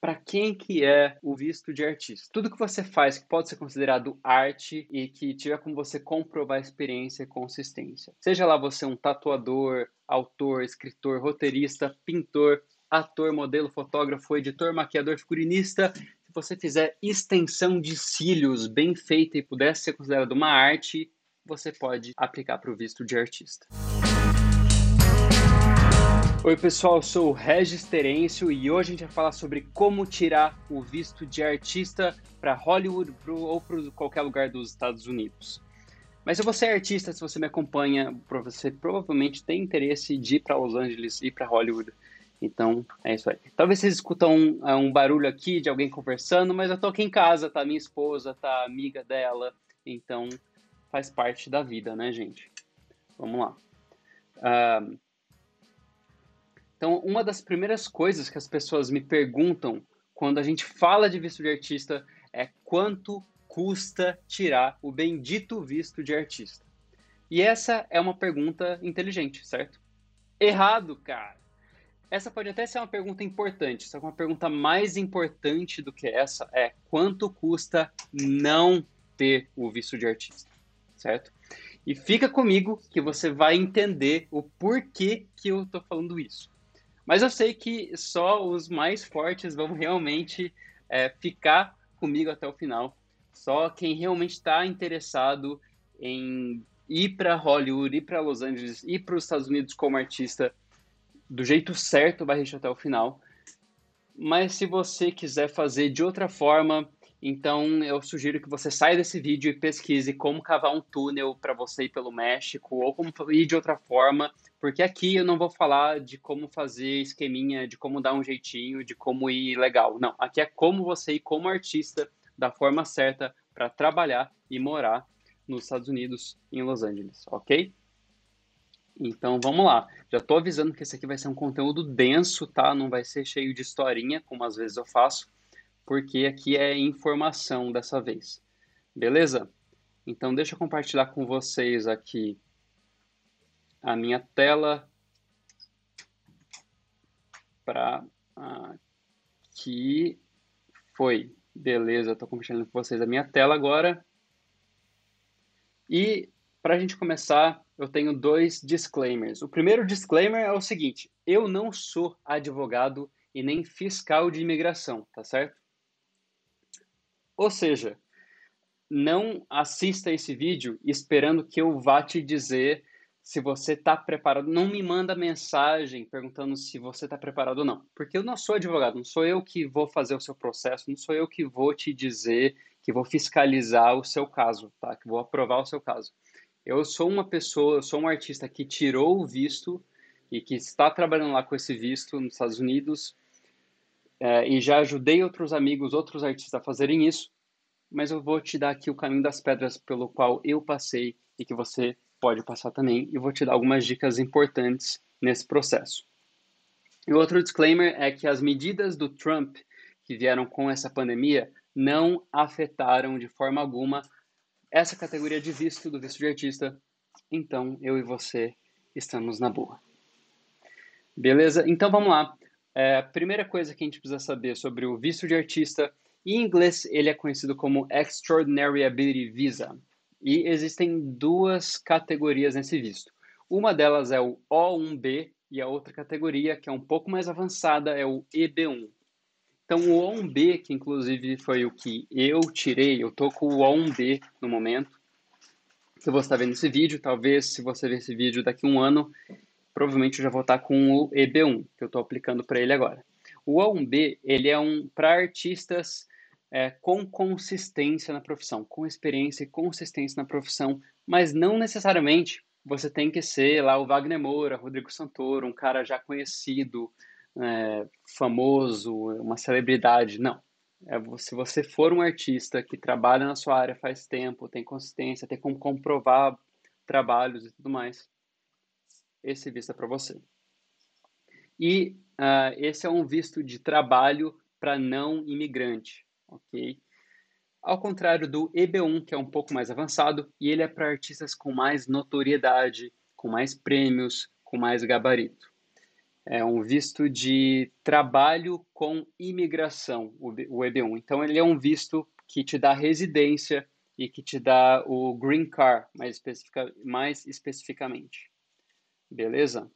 para quem que é o visto de artista? Tudo que você faz que pode ser considerado arte e que tiver como você comprovar experiência e consistência. Seja lá você um tatuador, autor, escritor, roteirista, pintor, ator, modelo, fotógrafo, editor, maquiador, figurinista, se você fizer extensão de cílios bem feita e pudesse ser considerado uma arte, você pode aplicar para o visto de artista. Oi pessoal, eu sou o Regis Terêncio e hoje a gente vai falar sobre como tirar o visto de artista para Hollywood pro, ou para qualquer lugar dos Estados Unidos. Mas se você é artista, se você me acompanha, você provavelmente tem interesse de ir para Los Angeles e para Hollywood. Então, é isso aí. Talvez vocês escutam um, é, um, barulho aqui de alguém conversando, mas eu tô aqui em casa, tá minha esposa, tá amiga dela, então faz parte da vida, né, gente? Vamos lá. Uh, então, uma das primeiras coisas que as pessoas me perguntam quando a gente fala de visto de artista é quanto custa tirar o bendito visto de artista. E essa é uma pergunta inteligente, certo? Errado, cara. Essa pode até ser uma pergunta importante, só que uma pergunta mais importante do que essa é quanto custa não ter o visto de artista, certo? E fica comigo que você vai entender o porquê que eu tô falando isso. Mas eu sei que só os mais fortes vão realmente é, ficar comigo até o final. Só quem realmente está interessado em ir para Hollywood, ir para Los Angeles, ir para os Estados Unidos como artista do jeito certo vai resistir até o final. Mas se você quiser fazer de outra forma, então eu sugiro que você saia desse vídeo e pesquise como cavar um túnel para você ir pelo México ou como ir de outra forma, porque aqui eu não vou falar de como fazer esqueminha, de como dar um jeitinho, de como ir legal. Não, aqui é como você ir como artista da forma certa para trabalhar e morar nos Estados Unidos, em Los Angeles, ok? Então vamos lá. Já estou avisando que esse aqui vai ser um conteúdo denso, tá? Não vai ser cheio de historinha, como às vezes eu faço porque aqui é informação dessa vez. Beleza? Então, deixa eu compartilhar com vocês aqui a minha tela para aqui foi. Beleza, estou compartilhando com vocês a minha tela agora. E para a gente começar, eu tenho dois disclaimers. O primeiro disclaimer é o seguinte: eu não sou advogado e nem fiscal de imigração, tá certo? Ou seja, não assista esse vídeo esperando que eu vá te dizer se você está preparado. Não me manda mensagem perguntando se você está preparado ou não. Porque eu não sou advogado, não sou eu que vou fazer o seu processo, não sou eu que vou te dizer, que vou fiscalizar o seu caso, tá? que vou aprovar o seu caso. Eu sou uma pessoa, eu sou um artista que tirou o visto e que está trabalhando lá com esse visto nos Estados Unidos é, e já ajudei outros amigos, outros artistas a fazerem isso, mas eu vou te dar aqui o caminho das pedras pelo qual eu passei e que você pode passar também, e vou te dar algumas dicas importantes nesse processo. E outro disclaimer é que as medidas do Trump que vieram com essa pandemia não afetaram de forma alguma essa categoria de visto do visto de artista. Então, eu e você estamos na boa. Beleza? Então vamos lá. É, a primeira coisa que a gente precisa saber sobre o visto de artista, em inglês ele é conhecido como Extraordinary Ability Visa. E existem duas categorias nesse visto. Uma delas é o O1B e a outra categoria, que é um pouco mais avançada, é o EB1. Então, o O1B, que inclusive foi o que eu tirei, eu tô com o O1B no momento, que você está vendo esse vídeo. Talvez, se você ver esse vídeo daqui a um ano, provavelmente eu já vou estar com o EB1, que eu estou aplicando para ele agora. O A1B, ele é um para artistas é, com consistência na profissão, com experiência e consistência na profissão, mas não necessariamente você tem que ser lá o Wagner Moura, Rodrigo Santoro, um cara já conhecido, é, famoso, uma celebridade. Não. É, se você for um artista que trabalha na sua área faz tempo, tem consistência, tem como comprovar trabalhos e tudo mais, esse visto é para você. E uh, esse é um visto de trabalho para não imigrante, ok? Ao contrário do EB1, que é um pouco mais avançado, e ele é para artistas com mais notoriedade, com mais prêmios, com mais gabarito. É um visto de trabalho com imigração, o EB1. Então, ele é um visto que te dá residência e que te dá o Green Card, mais, especifica, mais especificamente. Beleza?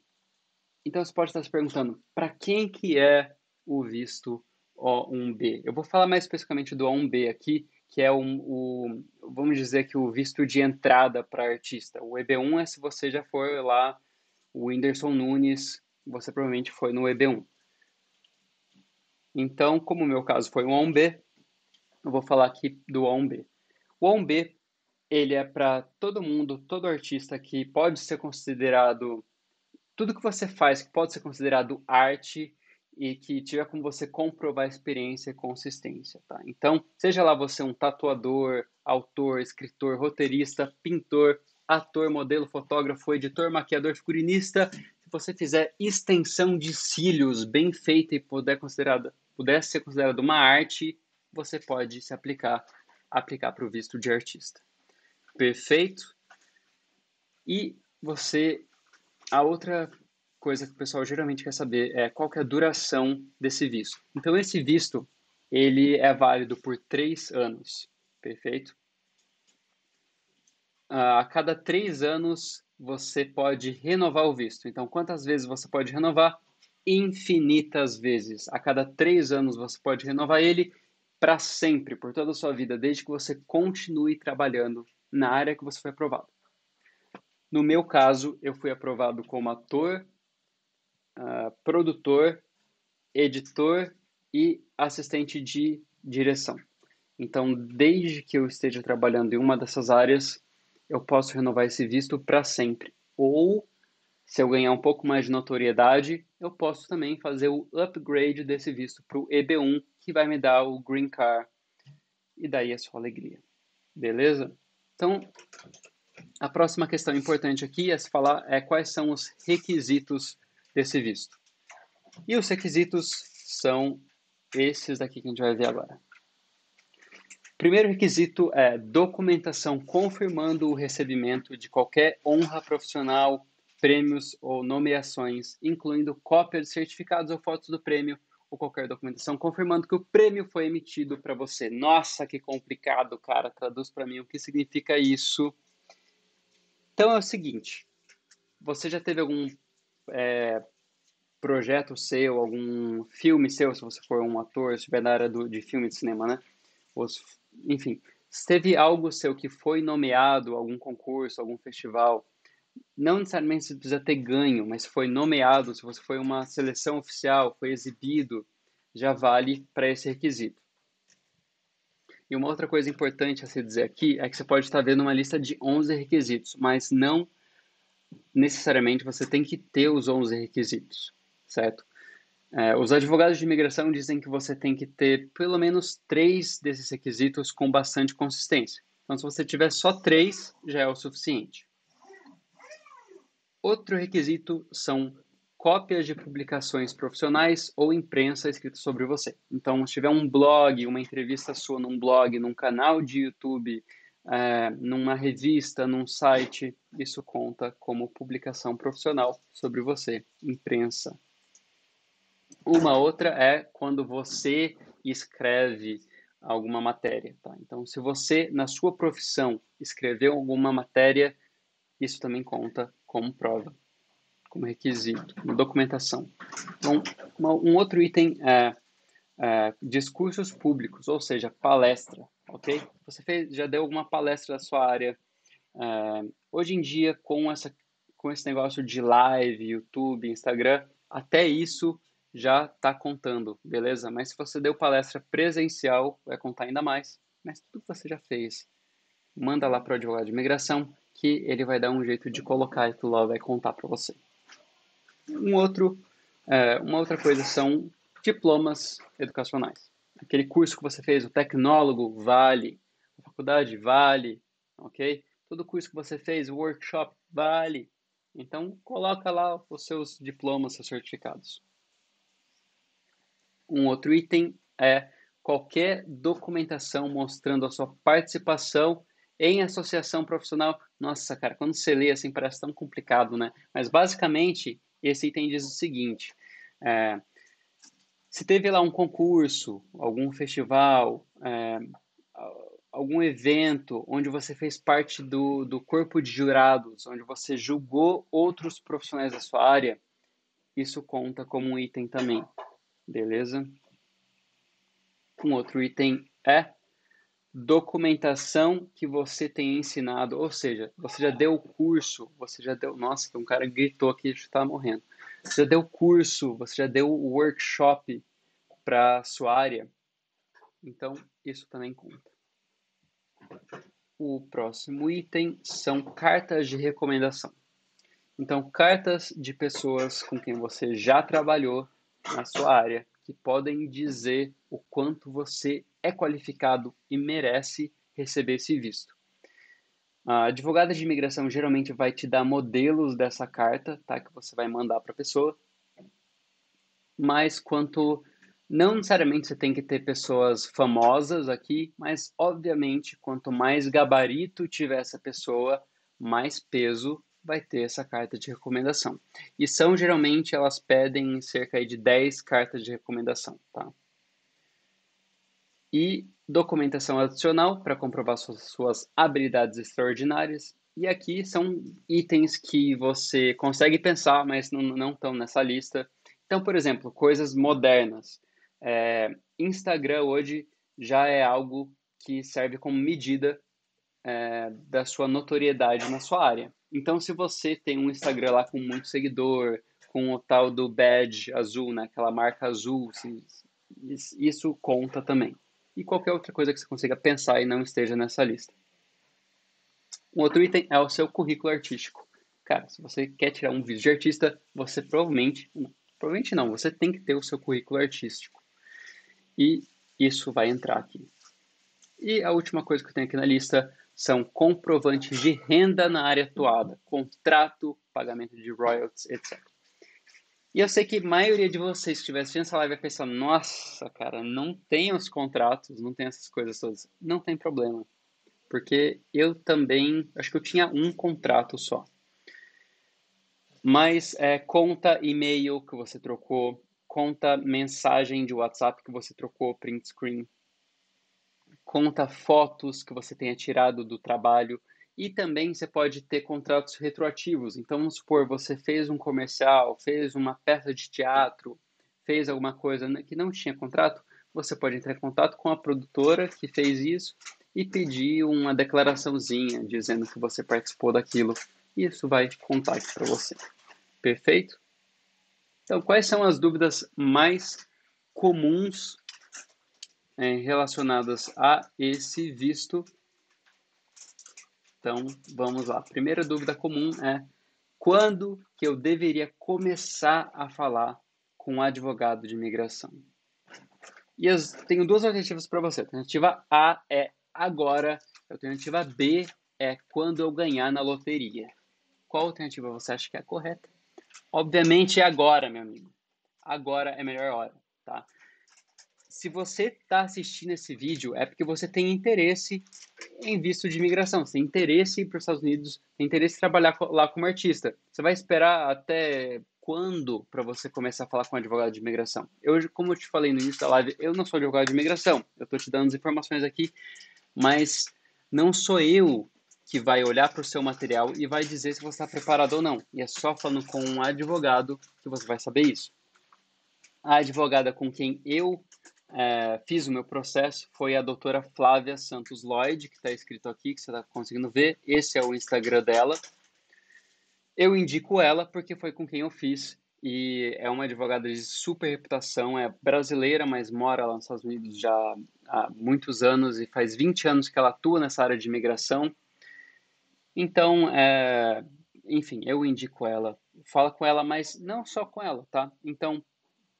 Então, você pode estar se perguntando, para quem que é o visto O1B? Eu vou falar mais especificamente do O1B aqui, que é um, o, vamos dizer que o visto de entrada para artista. O EB1 é se você já for lá, o Whindersson Nunes, você provavelmente foi no EB1. Então, como o meu caso foi um O1B, eu vou falar aqui do O1B. O O1B, ele é para todo mundo, todo artista que pode ser considerado, tudo que você faz que pode ser considerado arte e que tiver como você comprovar experiência e consistência, tá? Então, seja lá você um tatuador, autor, escritor, roteirista, pintor, ator, modelo, fotógrafo, editor, maquiador, figurinista, se você fizer extensão de cílios bem feita e puder, considerada, puder ser considerada uma arte, você pode se aplicar aplicar para o visto de artista. Perfeito? E você a outra coisa que o pessoal geralmente quer saber é qual que é a duração desse visto. Então esse visto ele é válido por três anos, perfeito? A cada três anos você pode renovar o visto. Então quantas vezes você pode renovar? Infinitas vezes. A cada três anos você pode renovar ele para sempre, por toda a sua vida, desde que você continue trabalhando na área que você foi aprovado. No meu caso, eu fui aprovado como ator, uh, produtor, editor e assistente de direção. Então, desde que eu esteja trabalhando em uma dessas áreas, eu posso renovar esse visto para sempre. Ou, se eu ganhar um pouco mais de notoriedade, eu posso também fazer o upgrade desse visto para o EB1 que vai me dar o green card e daí a sua alegria. Beleza? Então, a próxima questão importante aqui é se falar é quais são os requisitos desse visto. E os requisitos são esses daqui que a gente vai ver agora. Primeiro requisito é documentação confirmando o recebimento de qualquer honra profissional, prêmios ou nomeações, incluindo cópia de certificados ou fotos do prêmio, ou qualquer documentação confirmando que o prêmio foi emitido para você. Nossa, que complicado, cara. Traduz para mim o que significa isso. Então é o seguinte: você já teve algum é, projeto seu, algum filme seu, se você for um ator, se estiver na área do, de filme de cinema, né? Os, enfim, se teve algo seu que foi nomeado, algum concurso, algum festival, não necessariamente você precisa ter ganho, mas foi nomeado, se você foi uma seleção oficial, foi exibido, já vale para esse requisito. E uma outra coisa importante a se dizer aqui é que você pode estar vendo uma lista de 11 requisitos, mas não necessariamente você tem que ter os 11 requisitos, certo? É, os advogados de imigração dizem que você tem que ter pelo menos três desses requisitos com bastante consistência. Então, se você tiver só três, já é o suficiente. Outro requisito são cópias de publicações profissionais ou imprensa escritas sobre você. Então, se tiver um blog, uma entrevista sua num blog, num canal de YouTube, é, numa revista, num site, isso conta como publicação profissional sobre você, imprensa. Uma outra é quando você escreve alguma matéria. Tá? Então, se você, na sua profissão, escreveu alguma matéria, isso também conta como prova, como requisito, como documentação. Então, uma, um outro item é, é, discursos públicos, ou seja, palestra, ok? Você fez, já deu alguma palestra da sua área. É, hoje em dia, com, essa, com esse negócio de live, YouTube, Instagram, até isso já está contando, beleza? Mas se você deu palestra presencial, vai contar ainda mais. Mas tudo que você já fez, manda lá para o advogado de imigração, que ele vai dar um jeito de colocar e tu lá vai contar para você. Um outro, é, uma outra coisa são diplomas educacionais. Aquele curso que você fez, o tecnólogo, vale. A faculdade, vale. Ok? Todo curso que você fez, o workshop, vale. Então, coloca lá os seus diplomas, seus certificados. Um outro item é qualquer documentação mostrando a sua participação em associação profissional. Nossa, cara, quando você lê assim parece tão complicado, né? Mas basicamente, esse item diz o seguinte: É, se teve lá um concurso, algum festival, é, algum evento onde você fez parte do, do corpo de jurados, onde você julgou outros profissionais da sua área, isso conta como um item também, beleza? Um outro item é documentação que você tem ensinado, ou seja, você já deu o curso, você já deu, nossa, um cara gritou aqui, está morrendo. Você já deu curso, você já deu o workshop para sua área. Então, isso também conta. O próximo item são cartas de recomendação. Então, cartas de pessoas com quem você já trabalhou na sua área, que podem dizer o quanto você é qualificado e merece receber esse visto. A advogada de imigração geralmente vai te dar modelos dessa carta, tá, que você vai mandar para a pessoa. Mas quanto não necessariamente você tem que ter pessoas famosas aqui, mas obviamente quanto mais gabarito tiver essa pessoa, mais peso vai ter essa carta de recomendação. E são geralmente elas pedem cerca de 10 cartas de recomendação, tá? E documentação adicional para comprovar suas, habilidades extraordinárias. E aqui são itens que você consegue pensar, mas não estão nessa lista. Então, por exemplo, coisas modernas. É, Instagram hoje já é algo que serve como medida é, da sua notoriedade na sua área. Então, se você tem um Instagram lá com muito seguidor, com o tal do badge azul, né, aquela marca azul, isso conta também. E qualquer outra coisa que você consiga pensar e não esteja nessa lista. Um outro item é o seu currículo artístico. Cara, se você quer tirar um vídeo de artista, você provavelmente, provavelmente não, você tem que ter o seu currículo artístico. E isso vai entrar aqui. E a última coisa que eu tenho aqui na lista são comprovantes de renda na área atuada, contrato, pagamento de royalties, etc. E eu sei que a maioria de vocês que estiver assistindo essa live vai pensar, nossa, cara, não tem os contratos, não tem essas coisas todas. Não tem problema. Porque eu também, acho que eu tinha um contrato só. Mas é, conta e-mail que você trocou, conta mensagem de WhatsApp que você trocou, print screen, conta fotos que você tenha tirado do trabalho e também você pode ter contratos retroativos. Então, vamos supor, você fez um comercial, fez uma peça de teatro, fez alguma coisa que não tinha contrato, você pode entrar em contato com a produtora que fez isso e pedir uma declaraçãozinha dizendo que você participou daquilo. E isso vai contar aqui para você. Perfeito? Então, quais são as dúvidas mais comuns é, relacionadas a esse visto? Então, vamos lá. Primeira dúvida comum é quando que eu deveria começar a falar com um advogado de imigração? E eu tenho duas alternativas para você. A alternativa A é agora, a alternativa B é quando eu ganhar na loteria. Qual alternativa você acha que é a correta? Obviamente é agora, meu amigo. Agora é a melhor hora, tá? Se você está assistindo esse vídeo, é porque você tem interesse em visto de imigração, você tem interesse em ir para os Estados Unidos, tem interesse em trabalhar lá como artista. Você vai esperar até quando para você começar a falar com um advogado de imigração? Eu, como eu te falei no início da live, eu não sou advogado de imigração. Eu estou te dando as informações aqui, mas não sou eu que vai olhar para o seu material e vai dizer se você está preparado ou não. E é só falando com um advogado que você vai saber isso. A advogada com quem eu é, fiz o meu processo foi a doutora Flávia Santos Lloyd, que está escrito aqui, que você está conseguindo ver. Esse é o Instagram dela. Eu indico ela porque foi com quem eu fiz e é uma advogada de super reputação, é brasileira, mas mora lá nos Estados Unidos já há muitos anos e faz 20 anos que ela atua nessa área de imigração. Então, é, enfim, eu indico ela. Fala com ela, mas não só com ela, tá? Então,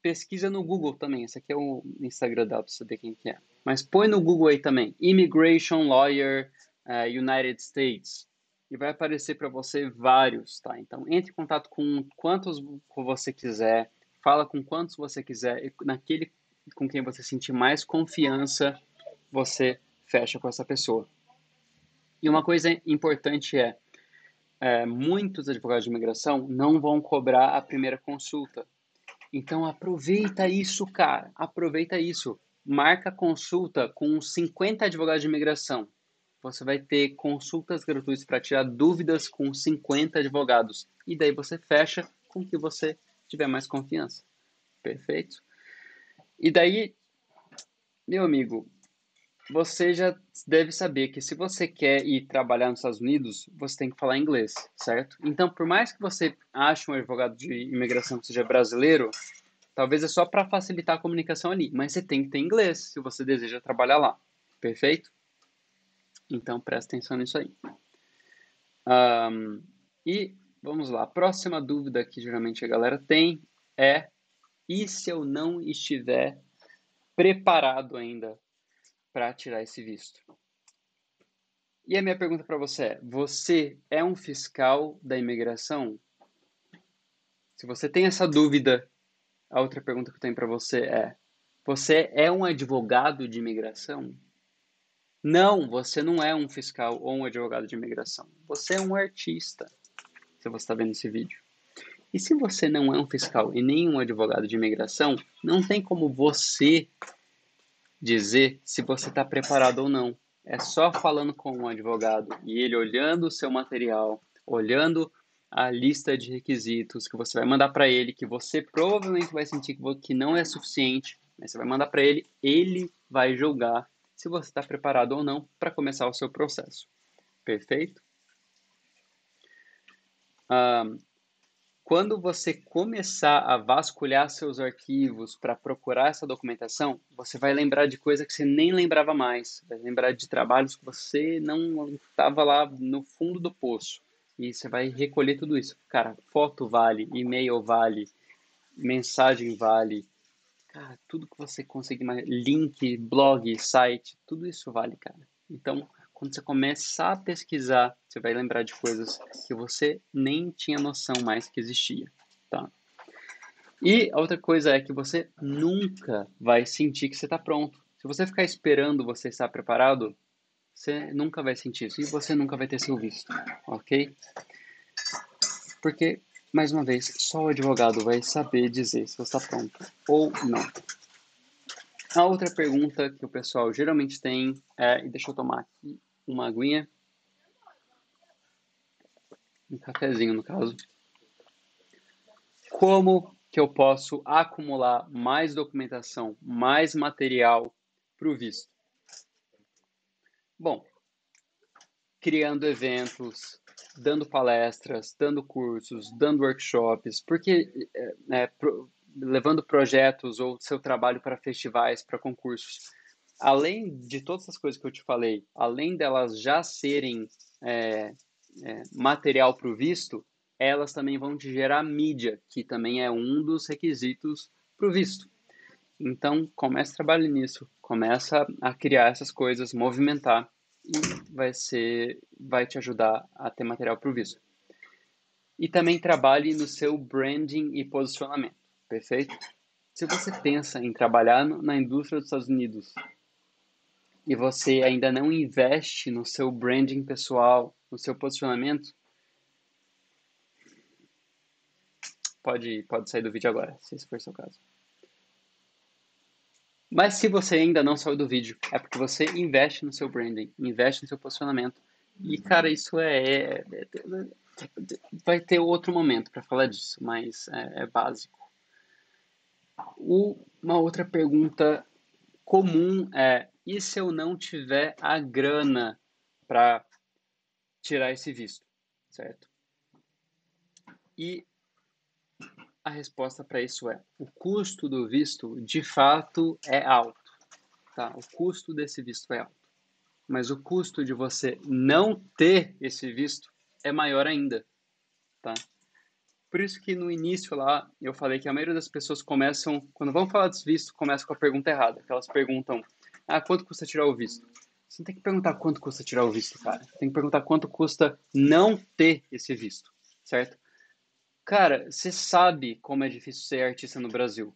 pesquisa no Google também. Esse aqui é o Instagram dela para saber quem que é. Mas põe no Google aí também. Immigration Lawyer uh, United States. E vai aparecer para você vários, tá? Então, entre em contato com quantos você quiser. Fala com quantos você quiser. E naquele com quem você sentir mais confiança, você fecha com essa pessoa. E uma coisa importante é, é, muitos advogados de imigração não vão cobrar a primeira consulta. Então aproveita isso, cara. Aproveita isso. Marca consulta com 50 advogados de imigração. Você vai ter consultas gratuitas para tirar dúvidas com 50 advogados. E daí você fecha com o que você tiver mais confiança. Perfeito? E daí, meu amigo, você já deve saber que se você quer ir trabalhar nos Estados Unidos, você tem que falar inglês, certo? Então, por mais que você ache um advogado de imigração que seja brasileiro, talvez é só para facilitar a comunicação ali, mas você tem que ter inglês se você deseja trabalhar lá, perfeito? Então, presta atenção nisso aí. Um, e vamos lá, a próxima dúvida que geralmente a galera tem é: e se eu não estiver preparado ainda para tirar esse visto. E a minha pergunta para você é: você é um fiscal da imigração? Se você tem essa dúvida, a outra pergunta que eu tenho para você é: você é um advogado de imigração? Não, você não é um fiscal ou um advogado de imigração. Você é um artista. Se você está vendo esse vídeo. E se você não é um fiscal e nem um advogado de imigração, não tem como você dizer se você está preparado ou não. É só falando com um advogado e ele olhando o seu material, olhando a lista de requisitos que você vai mandar para ele, que você provavelmente vai sentir que não é suficiente, mas você vai mandar para ele, ele vai julgar se você está preparado ou não para começar o seu processo. Perfeito? Um, quando você começar a vasculhar seus arquivos para procurar essa documentação, você vai lembrar de coisa que você nem lembrava mais. Vai lembrar de trabalhos que você não estava lá no fundo do poço. E você vai recolher tudo isso. Cara, foto vale, e-mail vale, mensagem vale. Cara, tudo que você conseguir, link, blog, site, tudo isso vale, cara. Então, quando você começar a pesquisar, você vai lembrar de coisas que você nem tinha noção mais que existia, tá? E a outra coisa é que você nunca vai sentir que você está pronto. Se você ficar esperando você estar preparado, você nunca vai sentir isso e você nunca vai ter seu visto, ok? Porque, mais uma vez, só o advogado vai saber dizer se você está pronto ou não. A outra pergunta que o pessoal geralmente tem é, e deixa eu tomar aqui uma aguinha, um cafezinho no caso. Como que eu posso acumular mais documentação, mais material para o visto? Bom, criando eventos, dando palestras, dando cursos, dando workshops, porque é, pro, levando projetos ou seu trabalho para festivais, para concursos além de todas as coisas que eu te falei, além delas já serem é, é, material para o visto, elas também vão te gerar mídia, que também é um dos requisitos para o visto. Então, comece a trabalhar nisso, começa a criar essas coisas, movimentar e vai ser, vai te ajudar a ter material para o visto. E também trabalhe no seu branding e posicionamento, perfeito? Se você pensa em trabalhar na indústria dos Estados Unidos e você ainda não investe no seu branding pessoal, no seu posicionamento, pode, pode sair do vídeo agora, se esse for seu caso. Mas se você ainda não saiu do vídeo, é porque você investe no seu branding, investe no seu posicionamento. E, cara, isso é. é, é vai ter outro momento para falar disso, mas é, é básico. Uma outra pergunta comum é: e se eu não tiver a grana para tirar esse visto, certo? E a resposta para isso é: o custo do visto de fato é alto, tá? O custo desse visto é alto. Mas o custo de você não ter esse visto é maior ainda, tá? Por isso que no início lá eu falei que a maioria das pessoas começam, quando vão falar desse visto, começam com a pergunta errada, que elas perguntam: ah, quanto custa tirar o visto? Você não tem que perguntar quanto custa tirar o visto, cara. Tem que perguntar quanto custa não ter esse visto, certo? Cara, você sabe como é difícil ser artista no Brasil.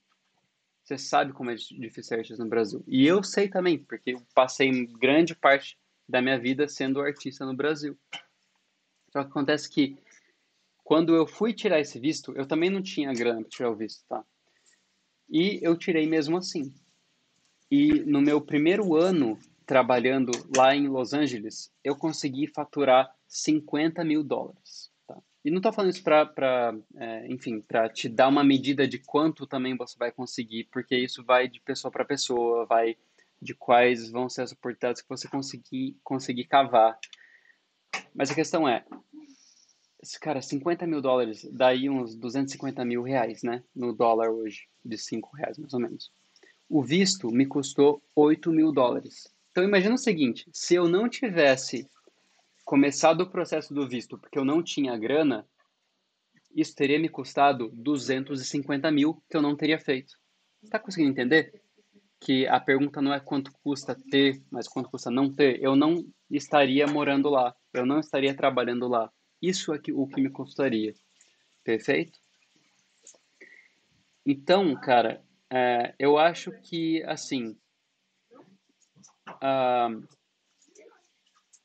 Você sabe como é difícil ser artista no Brasil. E eu sei também, porque eu passei grande parte da minha vida sendo artista no Brasil. Só que acontece que quando eu fui tirar esse visto, eu também não tinha grana para tirar o visto, tá? E eu tirei mesmo assim. E no meu primeiro ano trabalhando lá em Los Angeles, eu consegui faturar 50 mil dólares. Tá? E não estou falando isso para, é, enfim, para te dar uma medida de quanto também você vai conseguir, porque isso vai de pessoa para pessoa, vai de quais vão ser as oportunidades que você conseguir, conseguir cavar. Mas a questão é, cara, 50 mil dólares, daí uns 250 mil reais, né? No dólar hoje, de 5 reais mais ou menos. O visto me custou 8 mil dólares. Então imagina o seguinte, se eu não tivesse começado o processo do visto porque eu não tinha grana, isso teria me custado 250 mil que eu não teria feito. Está conseguindo entender? Que a pergunta não é quanto custa ter, mas quanto custa não ter. Eu não estaria morando lá, eu não estaria trabalhando lá. Isso é o que me custaria. Perfeito? Então, cara, é, eu acho que, assim, uh,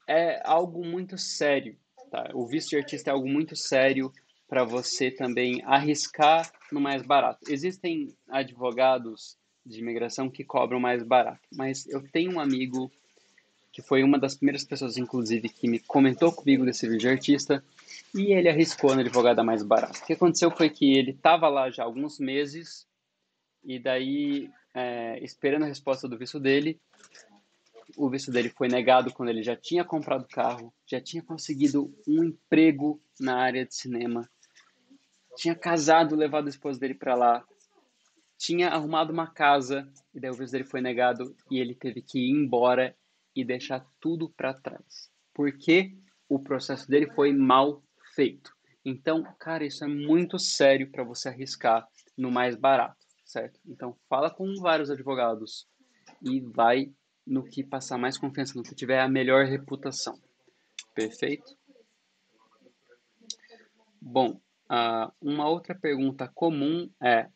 é algo muito sério. Tá? O visto de artista é algo muito sério para você também arriscar no mais barato. Existem advogados de imigração que cobram mais barato, mas eu tenho um amigo que foi uma das primeiras pessoas, inclusive, que me comentou comigo desse vídeo de artista, e ele arriscou na advogada mais barata. O que aconteceu foi que ele estava lá já há alguns meses, e daí, é, esperando a resposta do visto dele, o visto dele foi negado quando ele já tinha comprado carro, já tinha conseguido um emprego na área de cinema, tinha casado, levado a esposa dele para lá, tinha arrumado uma casa, e daí o visto dele foi negado e ele teve que ir embora e deixar tudo para trás. Porque o processo dele foi mal feito. Então, cara, isso é muito sério para você arriscar no mais barato, certo? Então, fala com vários advogados e vai no que passar mais confiança, no que tiver a melhor reputação. Perfeito? Bom, uh, uma outra pergunta comum é: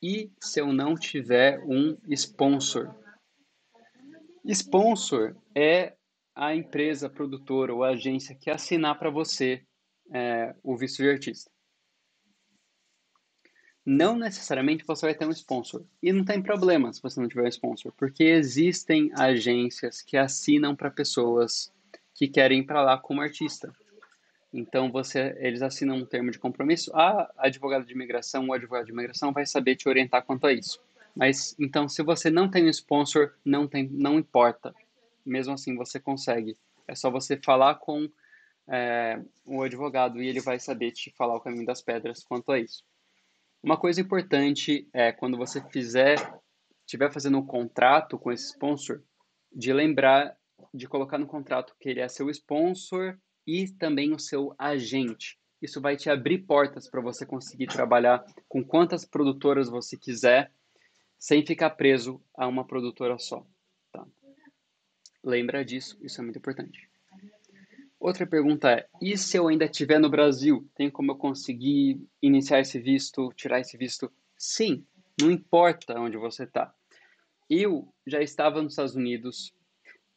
e se eu não tiver um sponsor? Sponsor é a empresa produtora ou agência que assinar para você é, o visto de artista. Não necessariamente você vai ter um sponsor. E não tem problema se você não tiver um sponsor, porque existem agências que assinam para pessoas que querem ir para lá como artista. Então você, eles assinam um termo de compromisso. A advogada de imigração ou advogado de imigração vai saber te orientar quanto a isso. Mas então, se você não tem um sponsor, não tem, não importa. Mesmo assim, você consegue. É só você falar com é, o advogado e ele vai saber te falar o caminho das pedras quanto a isso. Uma coisa importante é quando você fizer, estiver fazendo um contrato com esse sponsor, de lembrar de colocar no contrato que ele é seu sponsor e também o seu agente. Isso vai te abrir portas para você conseguir trabalhar com quantas produtoras você quiser sem ficar preso a uma produtora só. Tá? Lembra disso, isso é muito importante. Outra pergunta é: e se eu ainda estiver no Brasil? Tem como eu conseguir iniciar esse visto, tirar esse visto? Sim, não importa onde você está. Eu já estava nos Estados Unidos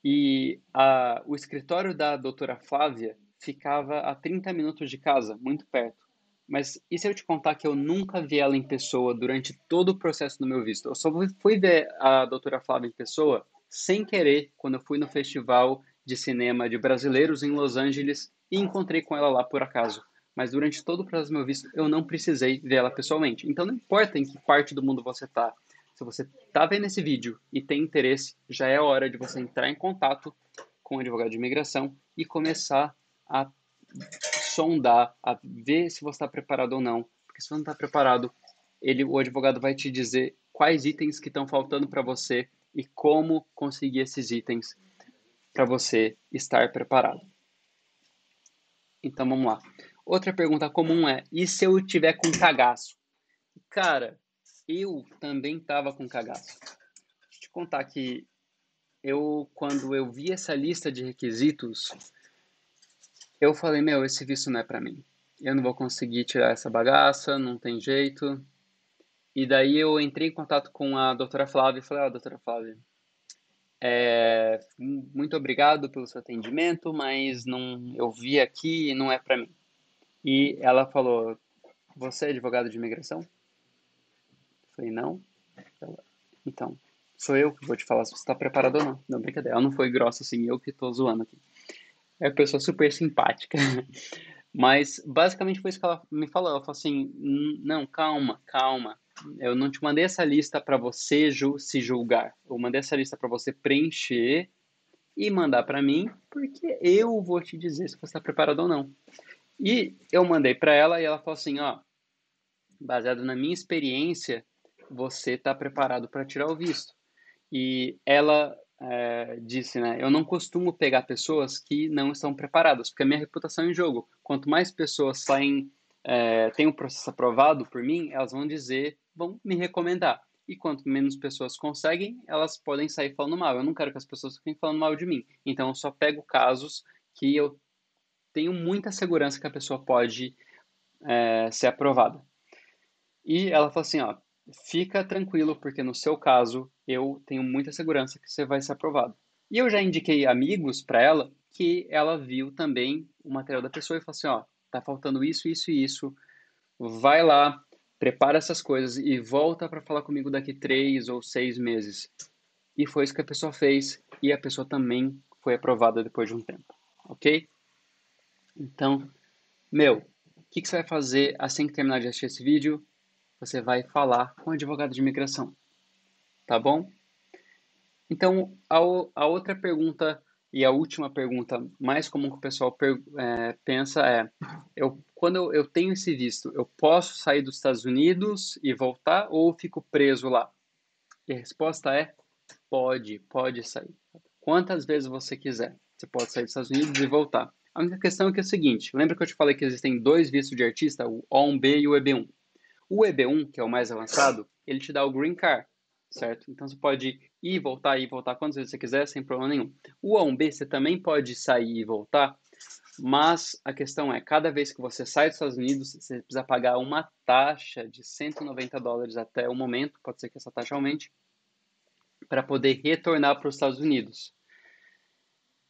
e a, o escritório da doutora Flávia ficava a 30 minutos de casa, muito perto. Mas e se eu te contar que eu nunca vi ela em pessoa durante todo o processo do meu visto? Eu só fui ver a doutora Flávia em pessoa sem querer quando eu fui no festival de cinema de brasileiros em Los Angeles e encontrei com ela lá por acaso. Mas durante todo o processo do meu visto eu não precisei ver ela pessoalmente. Então não importa em que parte do mundo você está. Se você está vendo esse vídeo e tem interesse, já é hora de você entrar em contato com o advogado de imigração e começar a sondar, a ver se você está preparado ou não. Porque se você não está preparado, ele, o advogado vai te dizer quais itens que estão faltando para você e como conseguir esses itens para você estar preparado. Então vamos lá. Outra pergunta comum é: e se eu tiver com cagaço? Cara, eu também tava com cagaço. Deixa eu te contar que eu, quando eu vi essa lista de requisitos, eu falei, meu, esse visto não é para mim. Eu não vou conseguir tirar essa bagaça, não tem jeito. E daí eu entrei em contato com a doutora Flávia e falei, ó, doutora Flávia, é, muito obrigado pelo seu atendimento, mas não, eu vi aqui e não é para mim. E ela falou, você é advogado de imigração? Eu falei, não. Então, sou eu que vou te falar se você está preparado ou não. Não, brincadeira, ela não foi grossa assim, eu que estou zoando aqui. É uma pessoa super simpática. Mas, basicamente, foi isso que ela me falou. Ela falou assim: não, calma, calma. Eu não te mandei essa lista para você ju se julgar. Eu mandei essa lista para você preencher e mandar para mim, porque eu vou te dizer se você está preparado ou não. E eu mandei para ela e ela falou assim: ó, baseado na minha experiência, você está preparado para tirar o visto. E ela é, disse, né? Eu não costumo pegar pessoas que não estão preparadas, porque a minha reputação é em jogo. Quanto mais pessoas saem, é, têm o um processo aprovado por mim, elas vão dizer, vão me recomendar. E quanto menos pessoas conseguem, elas podem sair falando mal. Eu não quero que as pessoas fiquem falando mal de mim. Então, eu só pego casos que eu tenho muita segurança que a pessoa pode é, ser aprovada. E ela falou assim, ó, fica tranquilo, porque no seu caso eu tenho muita segurança que você vai ser aprovado. E eu já indiquei amigos para ela que ela viu também o material da pessoa e falou assim, ó, tá faltando isso, isso e isso, vai lá, prepara essas coisas e volta para falar comigo daqui três ou seis meses. E foi isso que a pessoa fez e a pessoa também foi aprovada depois de um tempo, ok? Então, meu, o que, que você vai fazer assim que terminar de assistir esse vídeo? você vai falar com o advogado de imigração. Tá bom? Então, a, a outra pergunta e a última pergunta mais comum que o pessoal é, pensa é: eu, quando eu, eu tenho esse visto, eu posso sair dos Estados Unidos e voltar ou fico preso lá? E a resposta é: pode, pode sair. Quantas vezes você quiser. Você pode sair dos Estados Unidos e voltar. A única questão é que é o seguinte: lembra que eu te falei que existem dois vistos de artista, o O1B e o EB1? O EB1, que é o mais avançado, ele te dá o Green Card, certo? Então você pode ir, voltar, e voltar quantas vezes você quiser, sem problema nenhum. O A1B você também pode sair e voltar, mas a questão é, cada vez que você sai dos Estados Unidos, você precisa pagar uma taxa de 190 dólares até o momento, pode ser que essa taxa aumente, para poder retornar para os Estados Unidos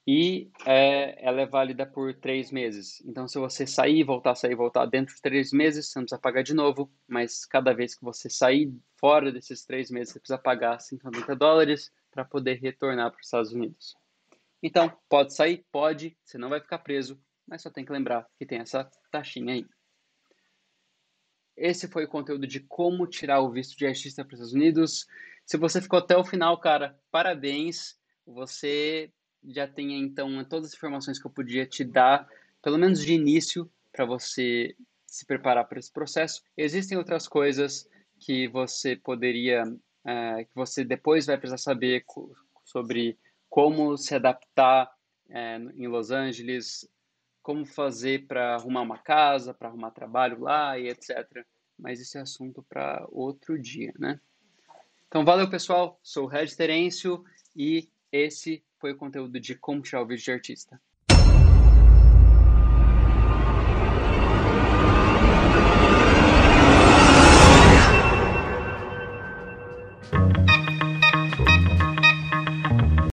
e é, ela é válida por três meses. Então, se você sair, voltar, sair, voltar dentro de três meses, você não precisa pagar de novo, mas cada vez que você sair fora desses três meses, você precisa pagar 190 dólares para poder retornar para os Estados Unidos. Então, pode sair? Pode, você não vai ficar preso, mas só tem que lembrar que tem essa taxinha aí. Esse foi o conteúdo de como tirar o visto de artista para os Estados Unidos. Se você ficou até o final, cara, parabéns. Você já tenha então todas as informações que eu podia te dar, pelo menos de início, para você se preparar para esse processo. Existem outras coisas que você poderia, é, que você depois vai precisar saber sobre como se adaptar é, em Los Angeles, como fazer para arrumar uma casa, para arrumar trabalho lá e etc. Mas isso é assunto para outro dia, né? Então, valeu, pessoal. Sou o Red Terêncio e esse foi o conteúdo de como tirar o vídeo de artista.